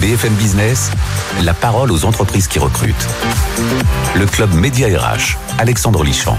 BFM Business, la parole aux entreprises qui recrutent. Le club Média RH, Alexandre Lichamp.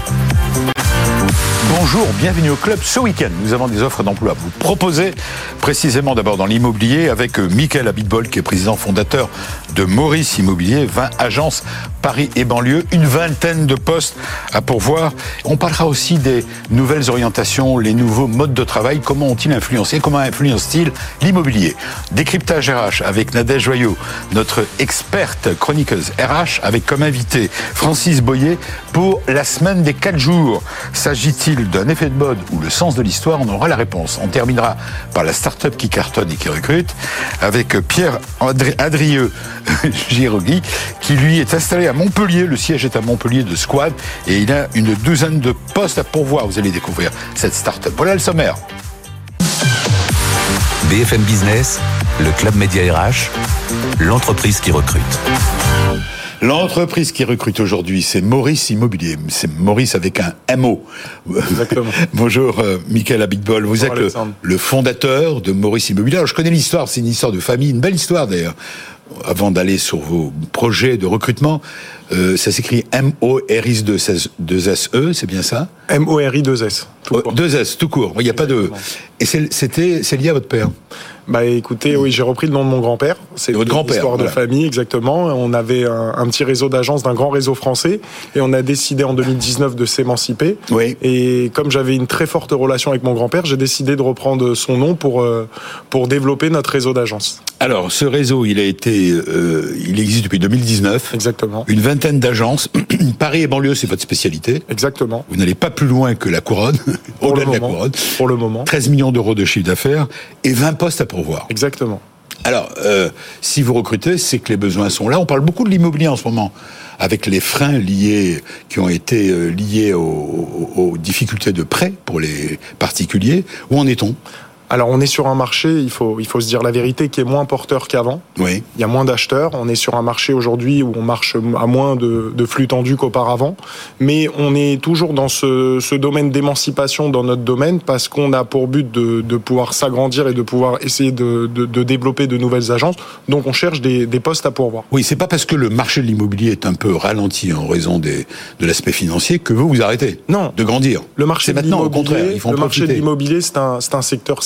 Bonjour, bienvenue au club. Ce week-end, nous avons des offres d'emploi à vous proposer, précisément d'abord dans l'immobilier, avec euh, Michael Abitbol, qui est président fondateur de Maurice Immobilier, 20 agences Paris et banlieue, une vingtaine de postes à pourvoir. On parlera aussi des nouvelles orientations, les nouveaux modes de travail, comment ont-ils influencé, comment influencent-ils l'immobilier? Décryptage RH avec Nadège Joyot, notre experte chroniqueuse RH, avec comme invité Francis Boyer pour la semaine des 4 jours. S'agit-il d'un effet de mode ou le sens de l'histoire? On aura la réponse. On terminera par la start-up qui cartonne et qui recrute avec Pierre Adrieux Girogui, qui lui est installé à Montpellier. Le siège est à Montpellier de Squad et il a une douzaine de postes à pourvoir. Vous allez découvrir cette start-up. Voilà le sommaire. BFM Business, le club média RH, l'entreprise qui recrute. L'entreprise qui recrute aujourd'hui, c'est Maurice Immobilier. C'est Maurice avec un MO. Exactement. Bonjour, euh, Michael Abitbol. Vous êtes le, fondateur de Maurice Immobilier. Alors, je connais l'histoire, c'est une histoire de famille, une belle histoire d'ailleurs avant d'aller sur vos projets de recrutement, euh, ça s'écrit M-O-R-I-2-S-E, c'est bien ça M-O-R-I-2-S. 2-S, tout court. Il n'y a pas de. Et c'était, c'est lié à votre père bah écoutez, oui, j'ai repris le nom de mon grand-père. C'est votre grand-père. Histoire de famille, exactement. On avait un, petit réseau d'agences d'un grand réseau français et on a décidé en 2019 de s'émanciper. Oui. Et comme j'avais une très forte relation avec mon grand-père, j'ai décidé de reprendre son nom pour euh, pour développer notre réseau d'agences. Alors, ce réseau, il a été, euh, il existe depuis 2019. Exactement. Une vingtaine d'agences. Paris et banlieue, c'est votre spécialité. Exactement. Vous n'allez pas plus loin que la couronne, au-delà de la couronne. Pour le moment. 13 millions d'euros de chiffre d'affaires et 20 postes à pourvoir. Exactement. Alors, euh, si vous recrutez, c'est que les besoins sont là. On parle beaucoup de l'immobilier en ce moment, avec les freins liés, qui ont été euh, liés aux, aux difficultés de prêt pour les particuliers. Où en est-on? Alors on est sur un marché, il faut, il faut se dire la vérité, qui est moins porteur qu'avant. Oui. Il y a moins d'acheteurs. On est sur un marché aujourd'hui où on marche à moins de, de flux tendus qu'auparavant. Mais on est toujours dans ce, ce domaine d'émancipation dans notre domaine parce qu'on a pour but de, de pouvoir s'agrandir et de pouvoir essayer de, de, de, développer de nouvelles agences. Donc on cherche des, des postes à pourvoir. Oui, c'est pas parce que le marché de l'immobilier est un peu ralenti en raison des, de l'aspect financier que vous vous arrêtez. Non. De grandir. Le marché de maintenant au contraire. le marché de l'immobilier, c'est un, c'est un secteur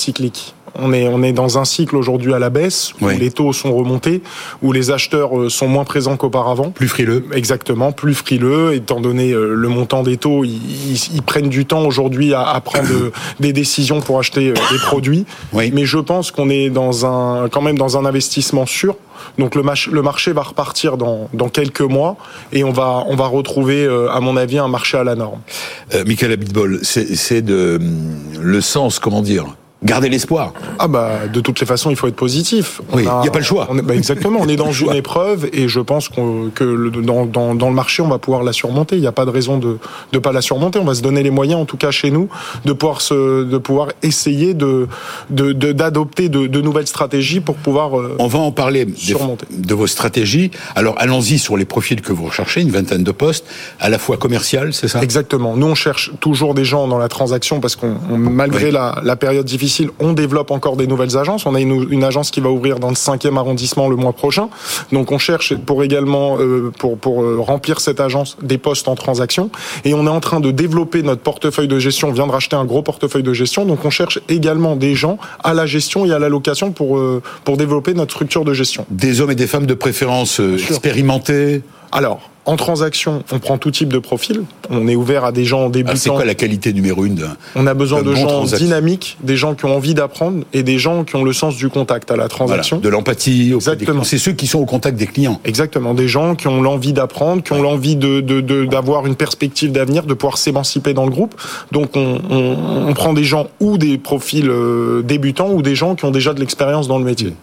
on est, on est dans un cycle aujourd'hui à la baisse, où les taux sont remontés, où les acheteurs euh, sont moins présents qu'auparavant. Plus frileux. Exactement, plus frileux, étant donné euh, le montant des taux, ils, prennent du temps aujourd'hui à, prendre des décisions pour acheter euh, des produits. Mais je pense qu'on est dans un, quand même dans un investissement sûr. Donc le, le marché va repartir dans, quelques mois et on va, on va retrouver, à mon avis, un marché à la norme. Michael Abitbol, c'est de le sens, comment dire, garder l'espoir. Ah bah de toutes les façons, il faut être positif. oui, il n'y a pas le choix. On bah, exactement, on est dans une épreuve et je pense que le, dans, dans, dans, le marché, on va pouvoir la surmonter. Il n'y a pas de raison de ne pas la surmonter. On va se donner les moyens, en tout cas chez nous, de pouvoir se, de pouvoir essayer de d'adopter de, de, nouvelles stratégies pour pouvoir. Euh, on va en parler surmonter. de vos stratégies. Alors allons-y sur les profils que vous recherchez, une vingtaine de postes, à la fois commercial, c'est ça? Exactement. Nous, on cherche toujours des gens dans la transaction parce qu'on malgré la, la période difficile on développe encore des nouvelles agences. On a une, agence qui va ouvrir dans le 5e arrondissement le mois prochain. Donc on cherche pour également, euh, pour, pour euh, remplir cette agence, des postes en transaction. Et on est en train de développer notre portefeuille de gestion. On vient de racheter un gros portefeuille de gestion. Donc on cherche également des gens à la gestion et à la location pour, euh, pour développer notre structure de gestion. Des hommes et des femmes de préférence expérimentés alors, en transaction, on prend tout type de profil. On est ouvert à des gens débutants. Ah, c'est quoi la qualité numéro une On a besoin de gens dynamiques, des gens qui ont envie d'apprendre et des gens qui ont le sens du contact à la transaction. de l'empathie. Exactement. C'est ceux qui sont au contact des clients. Exactement. Des gens qui ont l'envie d'apprendre, qui ont l'envie de, d'avoir une perspective d'avenir, de pouvoir s'émanciper dans le groupe. Donc on, prend des gens ou des profils euh, débutants ou des gens qui ont déjà de l'expérience dans le métier.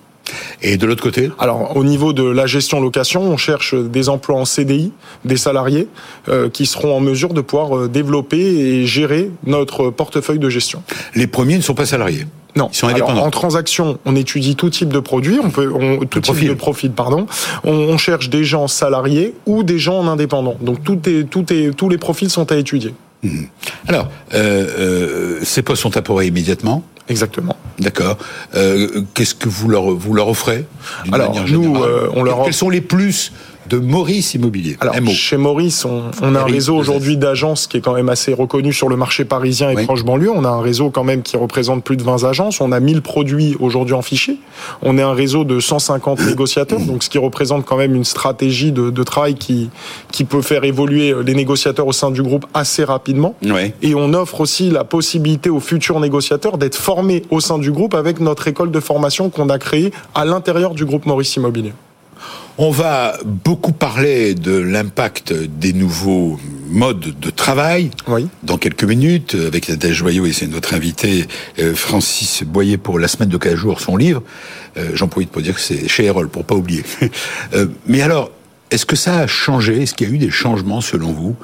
Et de l'autre côté Alors, au niveau de la gestion location, on cherche des emplois en CDI, des salariés euh, qui seront en mesure de pouvoir euh, développer et gérer notre portefeuille de gestion. Les premiers ne sont pas salariés non. Ils sont indépendants. en transaction, on étudie tout type de produits, on peut, on, tout type de profil, pardon. On, cherche des gens salariés ou des gens en indépendant. Donc tout est, tout est, tous les profils sont à étudier. Mmh. Alors, euh, ces postes sont à pourvoir immédiatement Exactement. D'accord. Euh, Qu'est-ce que vous leur, vous leur offrez Alors, nous, euh, on leur Quels sont les plus de Maurice Immobilier. Alors, chez Maurice, on, on a un réseau aujourd'hui d'agences qui est quand même assez reconnu sur le marché parisien et proche banlieue. On a un réseau quand même qui représente plus de 20 agences. On a 1000 produits aujourd'hui en fichier. On est un réseau de 150 négociateurs, donc ce qui représente quand même une stratégie de, de, travail qui, qui peut faire évoluer les négociateurs au sein du groupe assez rapidement. Et on offre aussi la possibilité aux futurs négociateurs d'être formés au sein du groupe avec notre école de formation qu'on a créée à l'intérieur du groupe Maurice Immobilier. On va beaucoup parler de l'impact des nouveaux modes de travail oui. dans quelques minutes avec Nadège Joyeux et c'est notre invité euh, Francis Boyer pour la semaine de 15 jours son livre. Euh, j'en profite pour dire que c'est chez Erol pour pas oublier. Euh, mais alors, est-ce que ça a changé? Est-ce qu'il y a eu des changements selon vous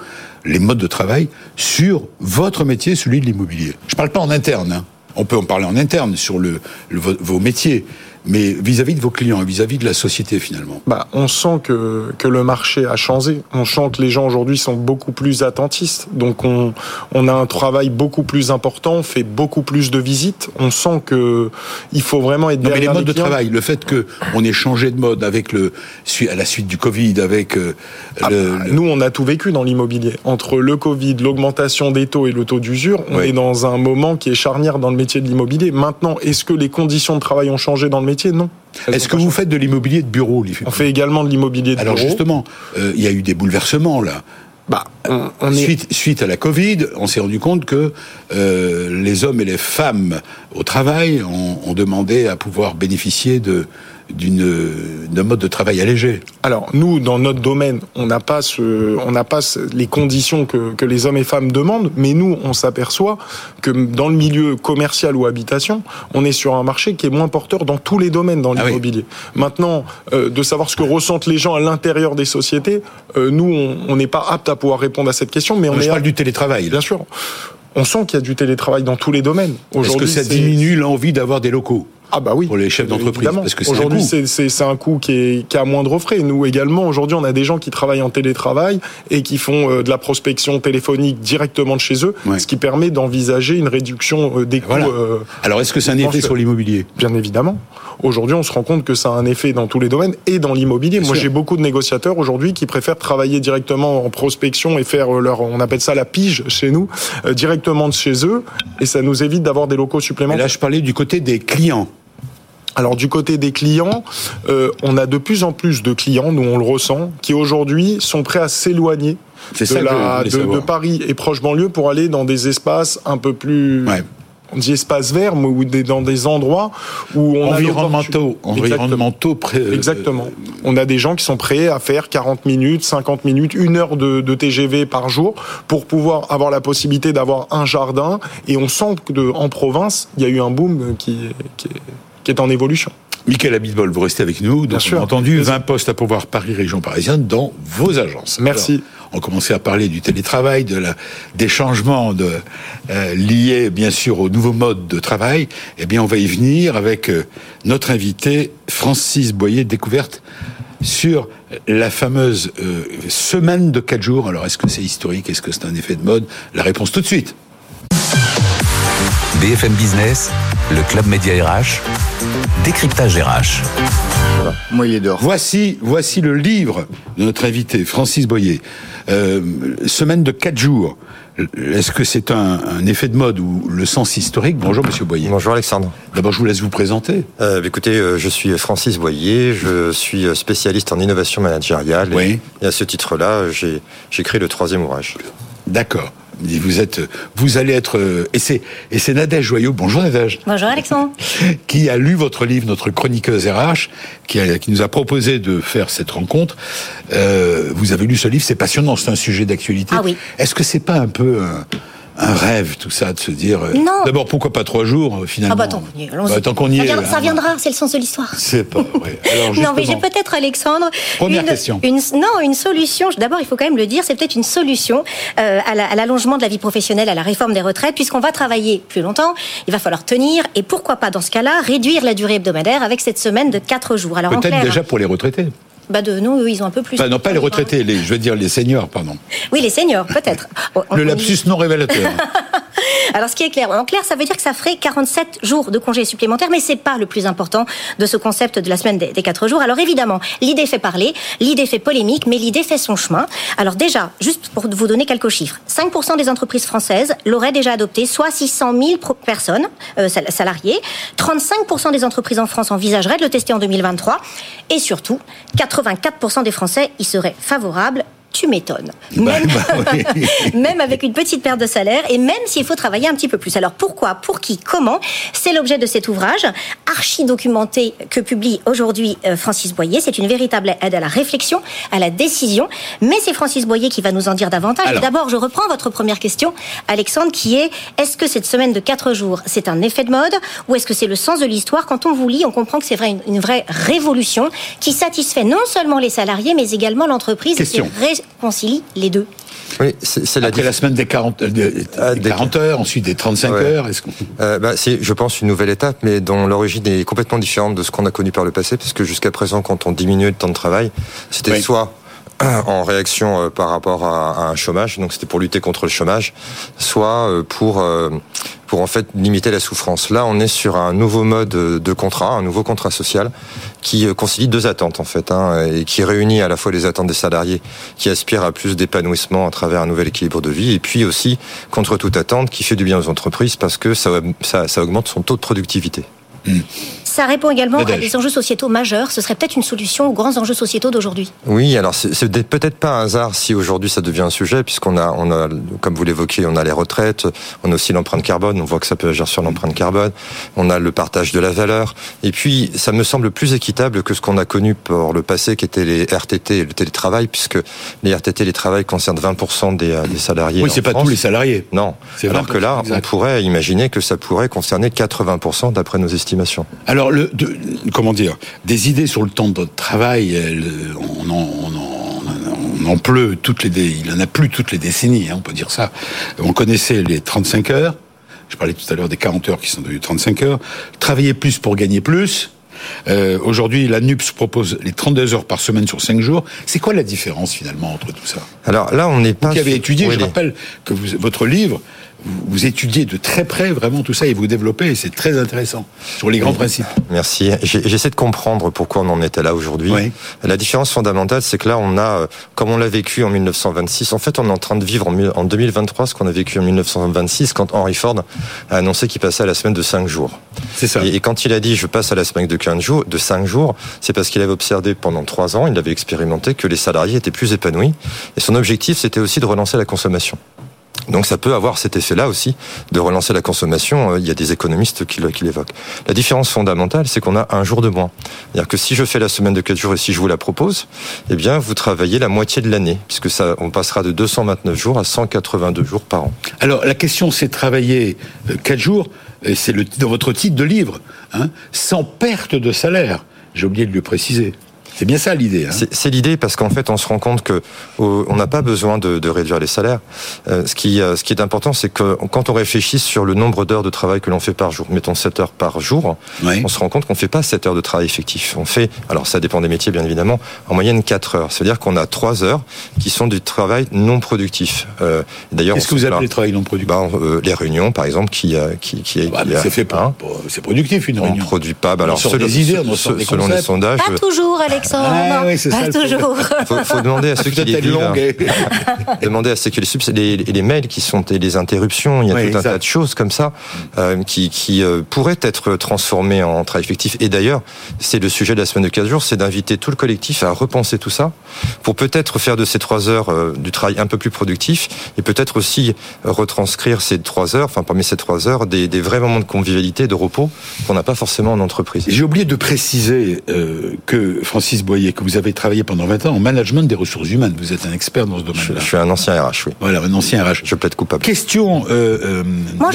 les modes de travail sur votre métier, celui de l'immobilier? Je parle pas en interne. Hein. On peut en parler en interne sur le, le vos métiers mais vis-à-vis de vos clients et vis-à-vis de la société finalement bah, On sent que, que le marché a changé. On sent que les gens aujourd'hui sont beaucoup plus attentistes. Donc on, on a un travail beaucoup plus important, on fait beaucoup plus de visites. On sent que il faut vraiment être non, mais les modes de travail, le fait que on ait changé de mode avec le à la suite du Covid, avec euh, ah, le, bah, nous on a tout vécu dans l'immobilier. Entre le Covid, l'augmentation des taux et le taux d'usure, on est dans un moment qui est charnière dans le métier de l'immobilier. Maintenant, est-ce que les conditions de travail ont changé dans le métier? Non. Est-ce que vous faites de l'immobilier de bureau On fait également de l'immobilier de Alors bureau. Alors justement, euh, il y a eu des bouleversements là. Bah, on, suite, suite, à la Covid, on s'est rendu compte que euh, les hommes et les femmes au travail ont, ont demandé à pouvoir bénéficier de d'une d'un mode de travail allégé. Alors nous, dans notre domaine, on n'a pas ce, on n'a pas les conditions que, que les hommes et femmes demandent, mais nous, on s'aperçoit que dans le milieu commercial ou habitation, on est sur un marché qui est moins porteur dans tous les domaines dans ah l'immobilier. Maintenant, euh, de savoir ce que ressentent les gens à l'intérieur des sociétés, euh, nous, on n'est pas apte à pouvoir répondre à cette question, mais on est parle du télétravail. Bien sûr. On sent qu'il y a du télétravail dans tous les domaines. Est-ce que ça diminue l'envie d'avoir des locaux? Ah bah oui. Pour les chefs d'entreprise. Parce que aujourd'hui, c'est un coût qui, est, qui a moindre frais. Nous également, aujourd'hui, on a des gens qui travaillent en télétravail et qui font euh, de la prospection téléphonique directement de chez eux, ce qui permet d'envisager une réduction euh, des coûts. Euh, Alors, est-ce que c'est un effet sur l'immobilier? Bien évidemment. Aujourd'hui, on se rend compte que ça a un effet dans tous les domaines et dans l'immobilier. Moi, j'ai beaucoup de négociateurs aujourd'hui qui préfèrent travailler directement en prospection et faire leur, on appelle ça la pige chez nous, directement de chez eux, et ça nous évite d'avoir des locaux supplémentaires. Et là, je parlais du côté des clients. Alors du côté des clients, euh, on a de plus en plus de clients, nous on le ressent, qui aujourd'hui sont prêts à s'éloigner de, de, Paris et proche banlieue pour aller dans des espaces un peu plus ouais on dit espace vert, ou dans des endroits où on environnementaux, a environnementaux euh, Exactement. On a des gens qui sont prêts à faire 40 minutes, 50 minutes, une heure de, de TGV par jour pour pouvoir avoir la possibilité d'avoir un jardin. Et on sent que de, en province, il y a eu un boom qui, qui est qui est en évolution. Michael Abitbol, vous restez avec nous. Bien sûr. entendu, 20 postes à pouvoir Paris Région Parisienne dans vos agences. Merci. on commençait à parler du télétravail, de la, des changements de, euh, liés bien sûr au nouveau mode de travail. Eh bien, on va y venir avec euh, notre invité Francis Boyer, découverte sur la fameuse euh, semaine de 4 jours. Alors, est-ce que c'est historique? Est-ce que c'est un effet de mode? La réponse tout de suite. BFM Business, le Club Média RH, décryptage RH. Voilà. d'or. Voici, voici le livre de notre invité, Francis Boyer. Euh, semaine de 4 jours. Est-ce que c'est un, un, effet de mode ou le sens historique? Bonjour Monsieur Boyer. Bonjour Alexandre. D'abord, je vous laisse vous présenter. Euh, écoutez, euh, je suis Francis Boyer, je suis spécialiste en innovation managériale. Oui. Et, et à ce titre-là, j'ai créé le troisième ouvrage. D'accord. Vous êtes, vous allez être, et c'est, et c'est Nadège Joyeux. Bonjour Nadège. Bonjour Alexandre. Qui a lu votre livre, notre chroniqueuse RH, qui, a, qui nous a proposé de faire cette rencontre. Euh, vous avez lu ce livre, c'est passionnant, c'est un sujet d'actualité. Ah oui. Est-ce que c'est pas un peu un, un rêve, tout ça, de se dire. Euh, non. D'abord, pourquoi pas trois jours, euh, finalement Ah bah tant qu'on y est. Bah, tant qu'on y ça, est. Ça viendra, c'est le sens de l'histoire. C'est pas vrai. Alors, non, mais j'ai peut-être, Alexandre. Première une, question. Une, non, une solution. D'abord, il faut quand même le dire, c'est peut-être une solution euh, à l'allongement de la vie professionnelle, à la réforme des retraites, puisqu'on va travailler plus longtemps. Il va falloir tenir, et pourquoi pas, dans ce cas-là, réduire la durée hebdomadaire avec cette semaine de quatre jours. Alors, peut-être déjà pour les retraités. Bah de nous, ils ont un peu plus. Non, pas les retraités, les, je veux dire les seniors, pardon. Oui, les seniors, peut-être. le lapsus non révélateur. Alors, ce qui est clair, en clair, ça veut dire que ça ferait 47 jours de congés supplémentaires, mais c'est pas le plus important de ce concept de la semaine des, des 4 jours. Alors, évidemment, l'idée fait parler, l'idée fait polémique, mais l'idée fait son chemin. Alors, déjà, juste pour vous donner quelques chiffres, 5% des entreprises françaises l'auraient déjà adopté, soit 600 000 personnes, euh, salariés. 35% des entreprises en France envisageraient de le tester en 2023. Et surtout, 84% des Français y seraient favorables tu m'étonnes. Bah, Même, bah, oui. même avec une petite perte de salaire et même s'il faut travailler un petit peu plus. Alors pourquoi Pour qui Comment? C'est l'objet de cet ouvrage archi documenté que publie aujourd'hui euh, Francis Boyer. C'est une véritable aide à la réflexion, à la décision. Mais c'est Francis Boyer qui va nous en dire davantage. D'abord, je reprends votre première question, Alexandre, qui est est-ce que cette semaine de 4 jours, c'est un effet de mode ou est-ce que c'est le sens de l'histoire? Quand on vous lit, on comprend que c'est vrai une, une vraie révolution qui satisfait non seulement les salariés, mais également l'entreprise Question. Réconcilie les deux. Oui, c'est la la semaine des 40, euh, des, Ah, des des- 40 heures, ensuite des 35 Ouais. heures, est-ce qu'on... Euh, bah, c'est, je pense, une nouvelle étape, mais dont l'origine est complètement différente de ce qu'on a connu par le passé, parce que jusqu'à présent, quand on diminuait le temps de travail, c'était Oui. soit en réaction euh, par rapport à, un chômage, donc c'était pour lutter contre le chômage, soit euh, pour euh, pour en fait limiter la souffrance. Là, on est sur un nouveau mode de contrat, un nouveau contrat social qui concilie deux attentes en fait, hein, et qui réunit à la fois les attentes des salariés qui aspirent à plus d'épanouissement à travers un nouvel équilibre de vie, et puis aussi contre toute attente qui fait du bien aux entreprises parce que ça, ça, ça augmente son taux de productivité. Ça répond également à des enjeux sociétaux majeurs. Ce serait peut-être une solution aux grands enjeux sociétaux d'aujourd'hui. Oui, alors c'est c'est peut-être pas un hasard si aujourd'hui ça devient un sujet, puisqu'on a, on a, comme vous l'évoquez, on a les retraites, on a aussi l'empreinte carbone, on voit que ça peut agir sur l'empreinte carbone, on a le partage de la valeur, et puis ça me semble plus équitable que ce qu'on a connu pour le passé, qui était les RTT et le télétravail, puisque les RTT et les travail concernent 20% des, des salariés. Oui, en c'est pas tous les salariés. Non. C'est Alors 20%, que là, on pourrait imaginer que ça pourrait concerner 80% d'après nos estimations. Alors, le, de- comment dire, des idées sur le temps de travail, elles, on en, on en, on en pleut toutes les, dé- il en a plus toutes les décennies, hein, on peut dire ça. On connaissait les 35 heures. Je parlais tout à l'heure des 40 heures qui sont devenues 35 heures. Travailler plus pour gagner plus. Euh, Aujourd'hui, la NUPS propose les 32 heures par semaine sur 5 jours. C'est quoi la différence finalement entre tout ça? Alors là, on n'est pas. Vous qui avez étudié, Oui, je rappelle que vous- votre livre, vous, étudiez de très près vraiment tout ça et vous développez, et c'est très intéressant sur les grands principes. Merci. J'essaie de comprendre pourquoi on en était là aujourd'hui. Oui. La différence fondamentale, c'est que là, on a, euh, comme on l'a vécu en 1926, en fait, on est en train de vivre en, mille- en 2023 ce qu'on a vécu en 1926 quand Henry Ford a annoncé qu'il passait à la semaine de 5 jours. C'est ça. Et, et quand il a dit je passe à la semaine de 15 jours, de 5 jours, c'est parce qu'il avait observé pendant 3 ans, il avait expérimenté que les salariés étaient plus épanouis. Et son objectif, c'était aussi de relancer la consommation. Donc ça peut avoir cet effet-là aussi de relancer la consommation. Euh, Il y a des économistes qui l'évoquent. La différence fondamentale, c'est qu'on a un jour de moins. C'est-à-dire que si je fais la semaine de 4 jours et si je vous la propose, eh bien vous travaillez la moitié de l'année, puisque ça, on passera de 229 jours à 182 jours par an. Alors la question, c'est travailler 4 jours, et c'est dans votre titre de livre, hein, sans perte de salaire. J'ai oublié de le préciser. C'est bien ça l'idée. Hein. C'est l'idée parce qu'en fait, on se rend compte que on n'a pas besoin de, de réduire les salaires. Euh, ce qui, euh, ce qui est important, c'est que quand on réfléchit sur le nombre d'heures de travail que l'on fait par jour, mettons 7 heures par jour, Oui. on se rend compte qu'on fait pas 7 heures de travail effectif. On fait, alors ça dépend des métiers bien évidemment, en moyenne 4 heures. C'est-à-dire qu'on a 3 heures qui sont du travail non productif. Euh, D'ailleurs, Qu'est-ce on que vous appelez travail non productif ben, euh, Les réunions, par exemple, qui, qui, qui, Bah, qui, mais euh, C'est fait pour, hein, c'est productif une on réunion. produit pas. bah, On alors, sort selon, des idées, on sort selon- des selon les sondages, Pas toujours, Ah, oui, c'est ça, pas toujours. faut, faut demander à ceux qui les demander à ceux qui les subs, les, les mails qui sont et les interruptions, il y a Oui, tout un exact. tas de choses comme ça euh, qui, qui euh, pourraient être transformées en travail effectif. Et d'ailleurs, c'est le sujet de la semaine de 15 jours, c'est d'inviter tout le collectif à repenser tout ça pour peut-être faire de ces trois heures euh, du travail un peu plus productif et peut-être aussi retranscrire ces trois heures, enfin parmi ces trois heures, des, des vrais moments de convivialité, de repos qu'on n'a pas forcément en entreprise. J'ai oublié de préciser euh, que Francis Boyer, que vous avez travaillé pendant 20 ans en management des ressources humaines. Vous êtes un expert dans ce domaine-là. je suis un ancien RH, oui. Voilà, un ancien RH. Je plaide coupable. Question, euh, euh, Moi,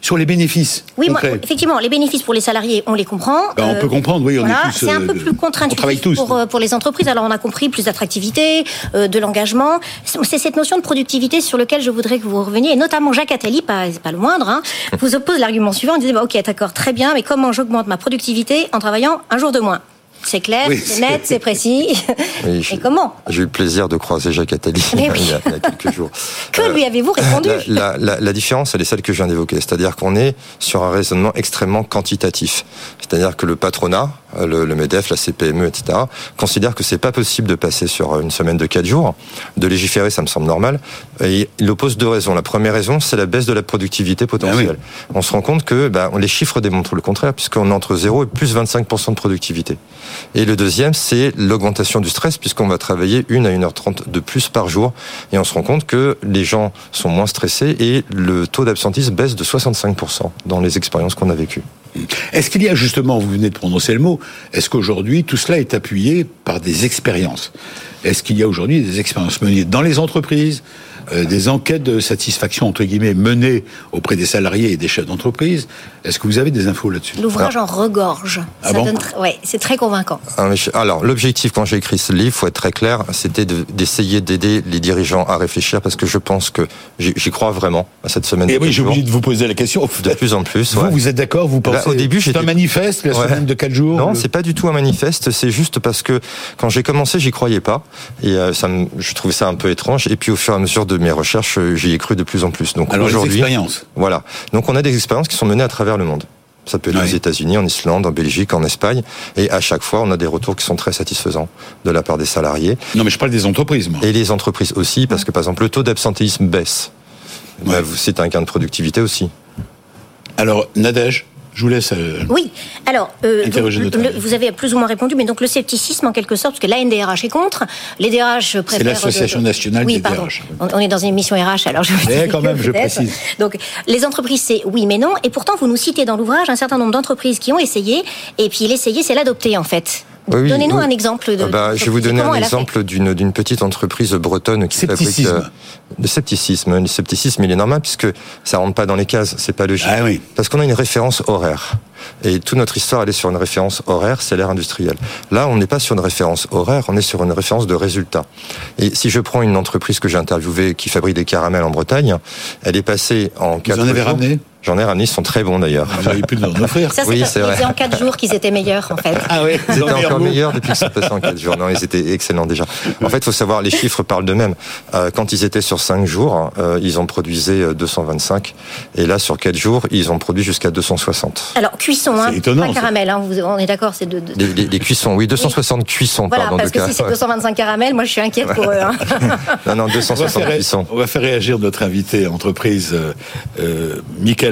sur les bénéfices Oui, moi, effectivement, les bénéfices pour les salariés, on les comprend. Bah, on Euh, peut comprendre, oui, on voilà, est tous. c'est un peu euh, plus On tous. pour, pour les entreprises. Alors, on a compris plus d'attractivité, euh, de l'engagement. C'est cette notion de productivité sur laquelle je voudrais que vous reveniez, et notamment Jacques Attali, pas, pas le moindre, hein, vous oppose l'argument suivant. Il disait, bah, ok, d'accord, très bien, mais comment j'augmente ma productivité en travaillant un jour de moins? C'est clair, Oui, c'est net, c'est précis. Oui, Et comment J'ai eu le plaisir de croiser Jacques Attali Mais il, y a, oui. il y a quelques jours. Que Euh, lui avez-vous répondu la, la- différence, elle est celle que je viens d'évoquer. C'est-à-dire qu'on est sur un raisonnement extrêmement quantitatif. C'est-à-dire que le patronat, euh, le, le MEDEF, la CPME, etc., considère que c'est pas possible de passer sur une semaine de quatre jours. De légiférer, ça me semble normal. Et il oppose deux raisons. La première raison, c'est la baisse de la productivité potentielle. On se rend compte que bah, les chiffres démontrent le contraire, puisqu'on est entre 0 et plus 25% de productivité. Et le deuxième, c'est l'augmentation du stress, puisqu'on va travailler une à 1h30 de plus par jour. Et on se rend compte que les gens sont moins stressés et le taux d'absentisme baisse de 65% dans les expériences qu'on a vécues. Est-ce qu'il y a justement, vous venez de prononcer le mot, est-ce qu'aujourd'hui tout cela est appuyé par des expériences? Est-ce qu'il y a aujourd'hui des expériences menées dans les entreprises, euh, des enquêtes de satisfaction entre guillemets menées auprès des salariés et des chefs d'entreprise Est-ce que vous avez des infos là-dessus? L'ouvrage en regorge. Ah Ça bon donne tr- ouais, c'est très convaincant. Alors, l'objectif quand j'ai écrit ce livre, faut être très clair, c'était de- d'essayer d'aider les dirigeants à réfléchir parce que je pense que j'y crois vraiment à cette semaine. Et oui, j'ai oublié de vous poser la question. De plus en plus. Vous, ouais. vous êtes d'accord Vous pensez au début, c'est un manifeste la Ouais. semaine de 4 jours Non, le- c'est pas du tout un manifeste. C'est juste parce que quand j'ai commencé, j'y croyais pas, et euh, ça, me- je trouvais ça un peu étrange. Et puis au fur et à mesure de mes recherches, euh, j'y ai cru de plus en plus. Donc aujourd'hui, voilà. Donc on a des expériences qui sont menées à travers le monde. Ça peut être aux États-Unis, en Islande, en Belgique, en Espagne, et à chaque fois, on a des retours qui sont très satisfaisants de la part des salariés Non, mais je parle des entreprises, moi. et les entreprises aussi, parce que par exemple, le taux d'absentéisme baisse. Bah, c'est un gain de productivité aussi. Alors, Nadège, je vous laisse. euh, Oui, alors, euh, donc, le- avis. vous avez plus ou moins répondu, mais donc le scepticisme en quelque sorte, parce que l'ANDRH est contre, les DRH préfèrent... l'Association de- de- nationale oui, des pardon. DRH. On, on est dans une émission RH, alors je... Mais quand même, je précise. Donc, les entreprises, c'est oui, mais non, et pourtant, vous nous citez dans l'ouvrage un certain nombre d'entreprises qui ont essayé, et puis l'essayer, c'est l'adopter, en fait. Oui, oui, Donnez-nous oui. un exemple de... Ah bah, je vais vous donner un exemple d'une d'une petite entreprise bretonne qui Scepticisme. fabrique euh, le scepticisme. Le scepticisme, il est normal puisque ça rentre pas dans les cases, c'est pas logique. Ah oui. Parce qu'on a une référence horaire. Et toute notre histoire, elle est sur une référence horaire, c'est l'ère industrielle. Là, on n'est pas sur une référence horaire, on est sur une référence de résultat. Et si je prends une entreprise que j'ai interviewée qui fabrique des caramels en Bretagne, elle est passée en quatre en avez jours- ramené J'en ai ramené, ils sont très bons d'ailleurs. Vous auriez pu nous en offrir. Ça, c'est Oui, vrai. en quatre jours qu'ils étaient meilleurs, en fait. Ah oui, Ils étaient encore meilleurs depuis qu'ils sont passés en 4 jours. Non, ils étaient excellents déjà. En fait, il faut savoir, les chiffres parlent d'eux-mêmes. Euh, quand ils étaient sur 5 jours, euh, ils en produisaient euh, 225. Et là, sur 4 jours, ils ont produit jusqu'à 260. Alors, cuisson, hein, C'est étonnant, pas ça. caramel, hein, vous- on est d'accord, c'est de... de- Les, les- les cuissons, oui, 260 cuissons, Voilà, pardon, parce que cas. si c'est 225 caramels, moi je suis inquiète pour eux. hein. Non, non, On va, 260 faire, cuissons. on va faire réagir notre invité entreprise, euh, euh,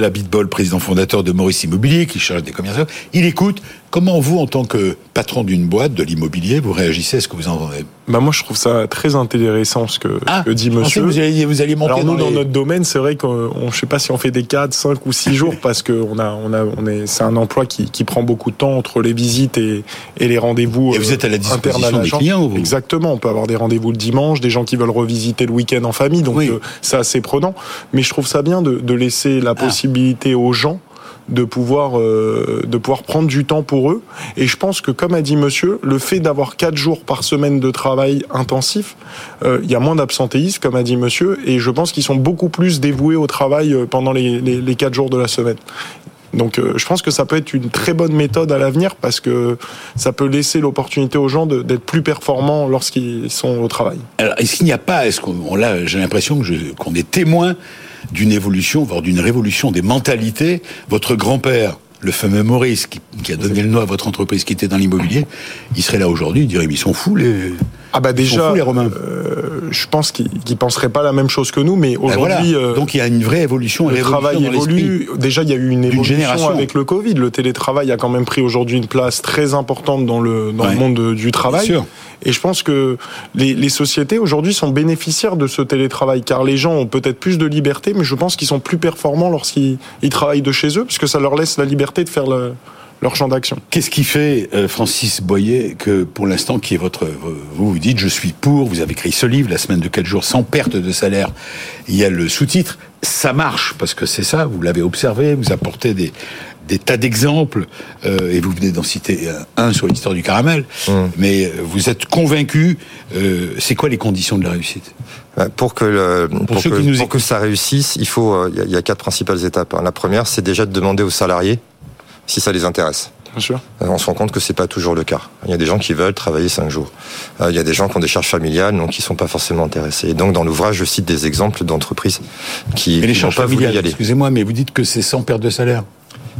Abitbol, président fondateur de Maurice Immobilier, qui charge des commerciaux. Il écoute. Comment vous, en tant que patron d'une boîte de l'immobilier, vous réagissez? À ce que vous entendez Bah moi je trouve ça très intéressant ce que, Ah, que dit monsieur. que Vous alliez, vous alliez monter Alors nous dans, notre domaine, c'est vrai qu'on on- je sais pas si on fait des 4, 5 ou 6 jours parce que on a on a on est c'est un emploi qui, qui prend beaucoup de temps entre les visites et, et les rendez-vous Et vous euh, êtes à la disposition internes à des clients, vous? Exactement, on peut avoir des rendez-vous le dimanche, des gens qui veulent revisiter le week-end en famille, donc Oui. euh, c'est assez prenant. Mais je trouve ça bien de, de laisser la possibilité aux gens de pouvoir euh, de pouvoir prendre du temps pour eux et je pense que comme a dit monsieur le fait d'avoir quatre jours par semaine de travail intensif euh, il y a moins d'absentéisme comme a dit monsieur et je pense qu'ils sont beaucoup plus dévoués au travail euh, pendant les, les, les quatre jours de la semaine donc euh, je pense que ça peut être une très bonne méthode à l'avenir parce que ça peut laisser l'opportunité aux gens d'être plus performants lorsqu'ils sont au travail. Alors, est-ce qu'il n'y a pas, est-ce qu'on, on- là, j'ai l'impression qu'on est témoin d'une évolution, voire d'une révolution des mentalités. Votre grand-père, le fameux Maurice, qui, a donné le nom à votre entreprise, qui était dans l'immobilier, il serait là aujourd'hui, il dirait, mais ils sont fous, les, Ah bah déjà, fous, les Romains. euh, je pense qu'ils qu'ils penseraient pas la même chose que nous, mais Ben voilà. aujourd'hui, euh, Donc il y a une vraie évolution, le travail évolue. Déjà, il y a eu une évolution génération. avec le Covid. Le télétravail a quand même pris aujourd'hui une place très importante dans le dans Ouais. le monde du travail. Bien sûr. Et je pense que les, les sociétés aujourd'hui sont bénéficiaires de ce télétravail, car les gens ont peut-être plus de liberté, mais je pense qu'ils sont plus performants lorsqu'ils ils travaillent de chez eux, puisque ça leur laisse la liberté de faire le- leur champ d'action. Qu'est-ce qui fait, euh, Francis Boyer, que pour l'instant, qui est votre, vous vous dites, je suis pour, vous avez écrit ce livre, la semaine de 4 jours, sans perte de salaire. Il y a le sous-titre, ça marche, parce que c'est ça, vous l'avez observé, vous apportez des, des tas d'exemples, euh, et vous venez d'en citer un, un sur l'histoire du caramel, mais euh, vous êtes convaincu, euh, c'est quoi les conditions de la réussite? Euh, Pour que le, pour, que, qui nous pour que ça réussisse, il faut, il y, a- il y a quatre principales étapes. hein. La première, c'est déjà de demander aux salariés si ça les intéresse. Bien sûr. on se rend compte que c'est pas toujours le cas. Il y a des gens qui veulent travailler cinq jours. Il y a des gens qui ont des charges familiales, donc qui sont pas forcément intéressés. Et donc dans l'ouvrage, je cite des exemples d'entreprises qui, Mais les qui n'ont charges pas voulu y familiales, aller. excusez-moi, mais vous dites que c'est sans perte de salaire.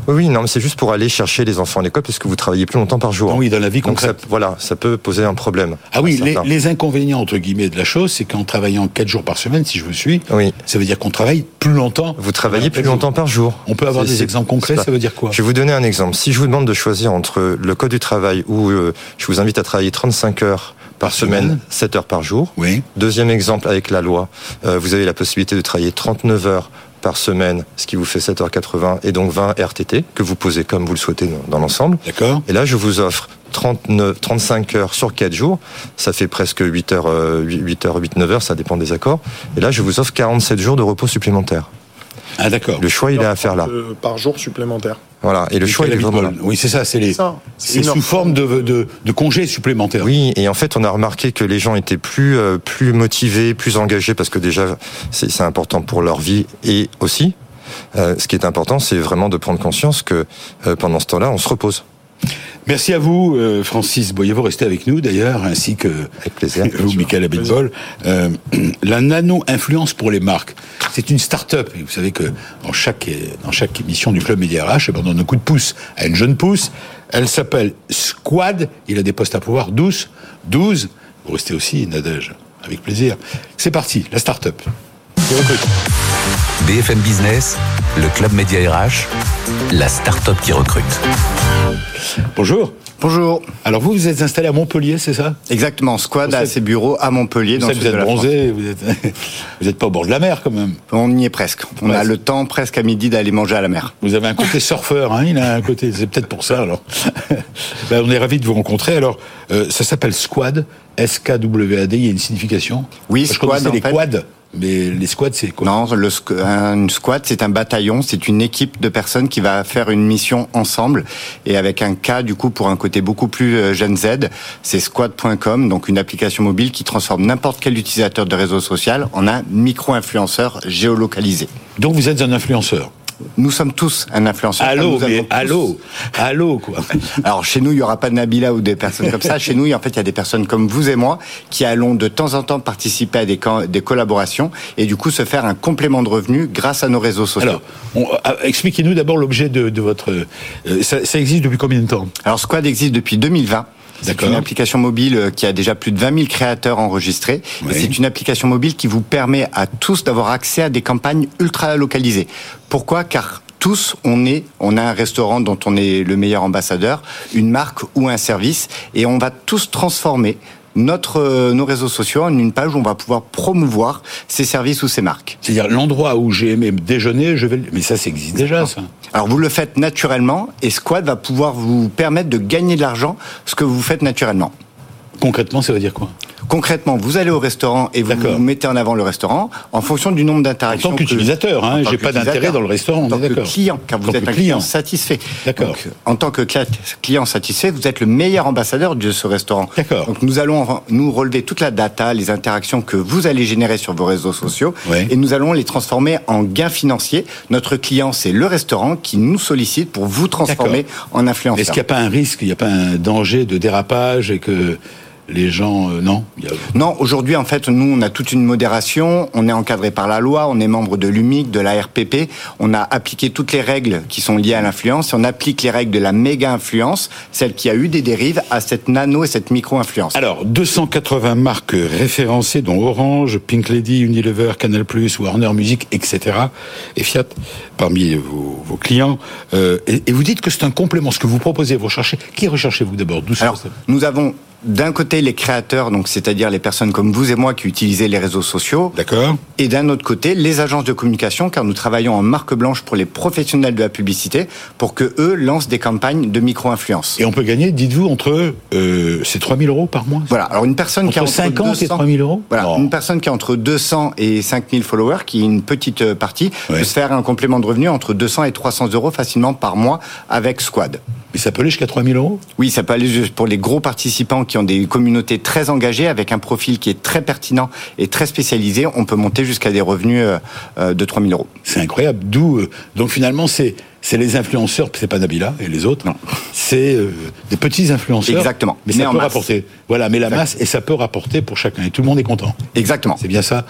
Oui, oui, non, mais c'est juste pour aller chercher les enfants à l'école parce que vous travaillez plus longtemps par jour. Ah oui, dans la vie Donc ça, concrète. voilà, ça peut poser un problème. Ah oui, les, inconvénients entre guillemets de la chose, c'est qu'en travaillant 4 jours par semaine, si je vous suis, Oui. ça veut dire qu'on travaille plus longtemps. Vous travaillez plus longtemps par jour. On peut avoir des exemples concrets, ça veut dire quoi Je vais vous donner un exemple. Si je vous demande de choisir entre le code du travail où euh, je vous invite à travailler 35 heures par semaine. semaine, 7 heures par jour. Oui. Deuxième exemple avec la loi, euh, vous avez la possibilité de travailler 39 heures par semaine, ce qui vous fait 7h80 et donc 20 RTT que vous posez comme vous le souhaitez dans, l'ensemble. D'accord. Et là, je vous offre 39, 35 heures sur 4 jours. Ça fait presque 8 heures, euh, 8 heures, 8, 9 heures, ça dépend des accords. Et là, je vous offre 47 jours de repos supplémentaires. Ah d'accord. Le choix, il est à faire là. Euh, Par jour supplémentaire. Voilà. Et le choix, il est vraiment là. Oui, c'est ça, c'est les. C'est sous forme de, de, de congés supplémentaires. Oui, et en fait, on a remarqué que les gens étaient plus euh, plus motivés, plus engagés parce que déjà, c'est c'est important pour leur vie et aussi, euh, ce qui est important, c'est vraiment de prendre conscience que euh, pendant ce temps-là, on se repose. Merci à vous, euh, Francis Boyez-vous, restez avec nous d'ailleurs, ainsi que Avec plaisir. vous, Michael Abitbol. Euh, la nano-influence pour les marques, c'est une start-up. Et vous savez que dans chaque, dans chaque émission du Club Média RH, eh ben, on donne un coup de pouce à une jeune pousse. Elle s'appelle Squad, il a des postes à pouvoir, 12, 12. Vous restez aussi, Nadège, avec plaisir. C'est parti, la start-up. BFM Business, le club Média RH, la start-up qui recrute. Bonjour. Bonjour. Alors vous, vous êtes installé à Montpellier, c'est ça? Exactement, Squad Vous a êtes- ses bureaux à Montpellier, Vous dans êtes bronzé, vous êtes, vous êtes pas au bord de la mer quand même. On y est presque. On a le temps presque à midi d'aller manger à la mer. Vous avez un côté surfeur, hein, il a un côté, c'est peut-être pour ça alors. Ben, on est ravis de vous rencontrer. Alors, euh, ça s'appelle Squad, S-K-W-A-D, il y a une signification? Oui, squad, en les fait. quads, mais les squads c'est quoi Non, le squ- un squad, c'est un bataillon, c'est une équipe de personnes qui va faire une mission ensemble et avec un K du coup pour un côté beaucoup plus euh, Gen Z, c'est squad.com, donc une application mobile qui transforme n'importe quel utilisateur de réseau social en un micro-influenceur géolocalisé. Donc vous êtes un influenceur. Nous sommes tous un influenceur. Allô, mais tous- allô, allô quoi. Alors chez nous, il y aura pas de Nabila ou des personnes comme ça. Chez nous, en fait, il y a des personnes comme vous et moi qui allons de temps en temps participer à des, des collaborations et du coup se faire un complément de revenus grâce à nos réseaux sociaux. Alors, euh, expliquez-nous d'abord l'objet de, de votre. euh, ça, ça existe depuis combien de temps? Alors Squad existe depuis 2020. C'est une application mobile euh, qui a déjà plus de 20 000 créateurs enregistrés. Oui. C'est une application mobile qui vous permet à tous d'avoir accès à des campagnes ultra localisées. Pourquoi? Car tous, on est, on a un restaurant dont on est le meilleur ambassadeur, une marque ou un service, et on va tous transformer notre, euh, nos réseaux sociaux en une page où on va pouvoir promouvoir ces services ou ces marques. C'est-à-dire l'endroit où j'ai aimé déjeuner, je vais. le- Mais ça, ça existe déjà, ça. Alors vous le faites naturellement et Squad va pouvoir vous permettre de gagner de l'argent, ce que vous faites naturellement. Concrètement, ça veut dire quoi? Concrètement, vous allez au restaurant et vous, mettez en avant le restaurant en fonction du nombre En d'interactions. tant que- qu'utilisateur, en hein, tant j'ai pas d'intérêt dans le restaurant, En tant que client, car En vous tant êtes un client satisfait. D'accord. En tant que client satisfait, vous êtes le meilleur ambassadeur de ce restaurant. D'accord. Donc nous allons en- nous relever toute la data, les interactions que vous allez générer sur vos réseaux sociaux, Ouais. et nous allons les transformer en gains financiers. Notre client, c'est le restaurant qui nous sollicite pour vous transformer en influenceur. Est-ce qu'il n'y a pas un risque, il n'y a pas un danger de dérapage et que les gens. euh, non a- Non, aujourd'hui, en fait, nous, on a toute une modération. On est encadré par la loi. On est membre de l'UMIC, de la RPP. On a appliqué toutes les règles qui sont liées à l'influence. On applique les règles de la méga influence, celle qui a eu des dérives, à cette nano et cette micro influence. Alors, 280 marques référencées, dont Orange, Pink Lady, Unilever, Canal+, Warner Music, etc. et Fiat, parmi vos, vos clients. Euh, et, et vous dites que c'est un complément. Ce que vous proposez, vous recherchez. Qui recherchez-vous d'abord? D'où ça Alors, nous avons d'un côté les créateurs, donc c'est-à-dire les personnes comme vous et moi qui utilisez les réseaux sociaux, D'accord et d'un autre côté les agences de communication, car nous travaillons en marque blanche pour les professionnels de la publicité, pour que eux lancent des campagnes de micro-influence. Et on peut gagner, dites-vous, entre. Euh, c'est 3000 euros par mois Voilà. Alors une personne qui a Entre 50 et 200 3000 euros? Voilà. Une personne qui a entre 200 et 5000 followers, qui est une petite euh, partie, Ouais. peut se faire un complément de revenu entre 200 et 300 euros facilement par mois avec Squad. Mais ça peut aller jusqu'à 3000 euros? Oui, ça peut aller pour les gros participants qui ont des communautés très engagées avec un profil qui est très pertinent et très spécialisé. On peut monter jusqu'à des revenus euh, euh, de 3000 euros. C'est incroyable. D'où. euh, donc finalement, c'est c'est les influenceurs, c'est pas Nabila et les autres. C'est euh, des petits influenceurs. Exactement. Mais, ça peut rapporter. Voilà, mais la masse et ça peut rapporter pour chacun et tout le monde est content. Exactement. C'est bien ça.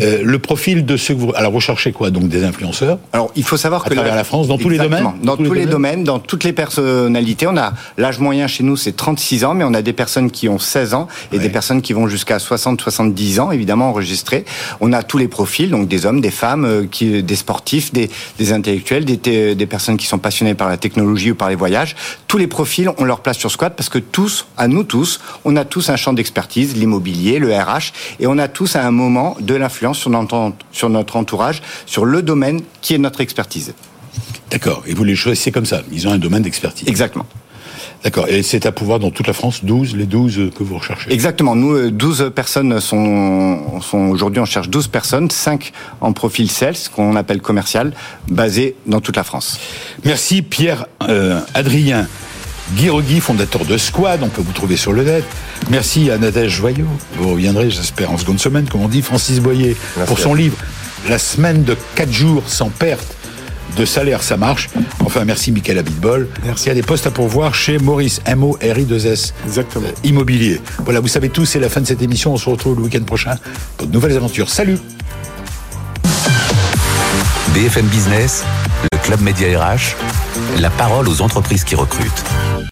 Euh, le profil de ceux que vous alors recherchez quoi donc des influenceurs? Alors il faut savoir à que travers la, France dans tous les domaines? Dans tous, les, domaines? dans toutes les personnalités. On a l'âge moyen chez nous c'est 36 ans, mais on a des personnes qui ont 16 ans et des personnes qui vont jusqu'à 60-70 ans évidemment enregistrées. On a tous les profils donc des hommes, des femmes, euh, qui, des sportifs, des, des intellectuels, des, des personnes qui sont passionnées par la technologie ou par les voyages. Tous les profils ont leur place sur Squad parce que tous, à nous tous, on a tous un champ d'expertise, l'immobilier, le RH, et on a tous à un moment de l'influence sur notre entourage, sur le domaine qui est notre expertise. D'accord. Et vous les choisissez comme ça. Ils ont un domaine d'expertise. Exactement. D'accord. Et c'est à pouvoir dans toute la France, 12, les 12 que vous recherchez Exactement. Nous, 12 personnes sont, sont aujourd'hui, on cherche 12 personnes, 5 en profil sales, qu'on appelle commercial, basé dans toute la France. Merci Pierre euh, Adrien. Guy fondateur de Squad, on peut vous trouver sur le net. Merci à Nadège Joyot, vous reviendrez, j'espère, en seconde semaine, comme on dit, Francis Boyer, pour son livre La semaine de 4 jours sans perte de salaire, ça marche. Enfin, merci Michael Abitbol. Merci. Il y a des postes à pourvoir chez Maurice, M-O-R-I-2-S. Exactement. Euh, immobilier. Voilà, vous savez tout, c'est la fin de cette émission. On se retrouve le week-end prochain pour de nouvelles aventures. Salut BFM Business, le Club Média RH, la parole aux entreprises qui recrutent.